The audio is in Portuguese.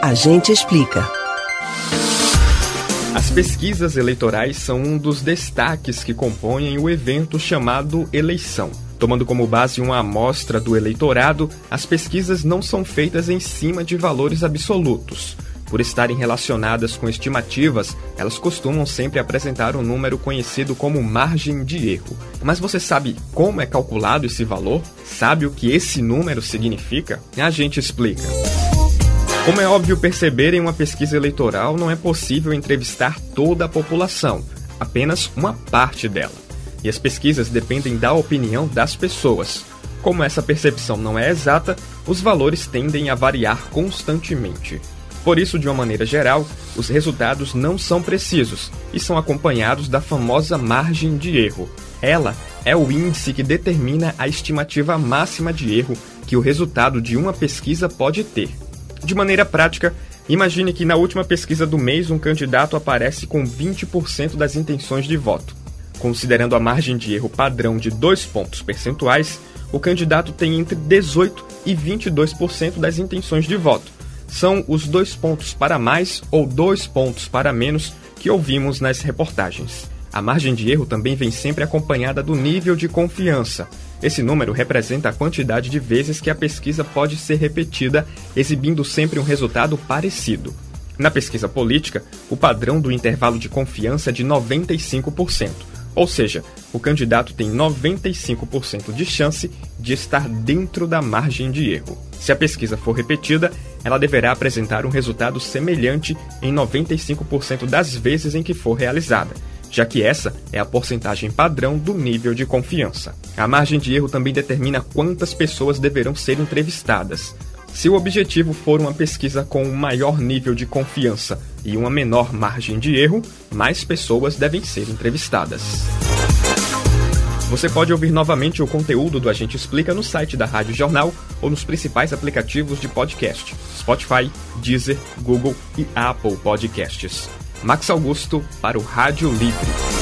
A gente explica. As pesquisas eleitorais são um dos destaques que compõem o evento chamado eleição. Tomando como base uma amostra do eleitorado, as pesquisas não são feitas em cima de valores absolutos. Por estarem relacionadas com estimativas, elas costumam sempre apresentar um número conhecido como margem de erro. Mas você sabe como é calculado esse valor? Sabe o que esse número significa? A gente explica. Como é óbvio perceber, em uma pesquisa eleitoral não é possível entrevistar toda a população, apenas uma parte dela. E as pesquisas dependem da opinião das pessoas. Como essa percepção não é exata, os valores tendem a variar constantemente. Por isso, de uma maneira geral, os resultados não são precisos e são acompanhados da famosa margem de erro. Ela é o índice que determina a estimativa máxima de erro que o resultado de uma pesquisa pode ter. De maneira prática, imagine que na última pesquisa do mês um candidato aparece com 20% das intenções de voto. Considerando a margem de erro padrão de 2 pontos percentuais, o candidato tem entre 18% e 22% das intenções de voto. São os dois pontos para mais ou dois pontos para menos que ouvimos nas reportagens. A margem de erro também vem sempre acompanhada do nível de confiança. Esse número representa a quantidade de vezes que a pesquisa pode ser repetida, exibindo sempre um resultado parecido. Na pesquisa política, o padrão do intervalo de confiança é de 95%, ou seja, o candidato tem 95% de chance de estar dentro da margem de erro. Se a pesquisa for repetida, ela deverá apresentar um resultado semelhante em 95% das vezes em que for realizada já que essa é a porcentagem padrão do nível de confiança. A margem de erro também determina quantas pessoas deverão ser entrevistadas. Se o objetivo for uma pesquisa com um maior nível de confiança e uma menor margem de erro, mais pessoas devem ser entrevistadas. Você pode ouvir novamente o conteúdo do Agente Explica no site da Rádio Jornal ou nos principais aplicativos de podcast: Spotify, Deezer, Google e Apple Podcasts. Max Augusto para o Rádio Livre.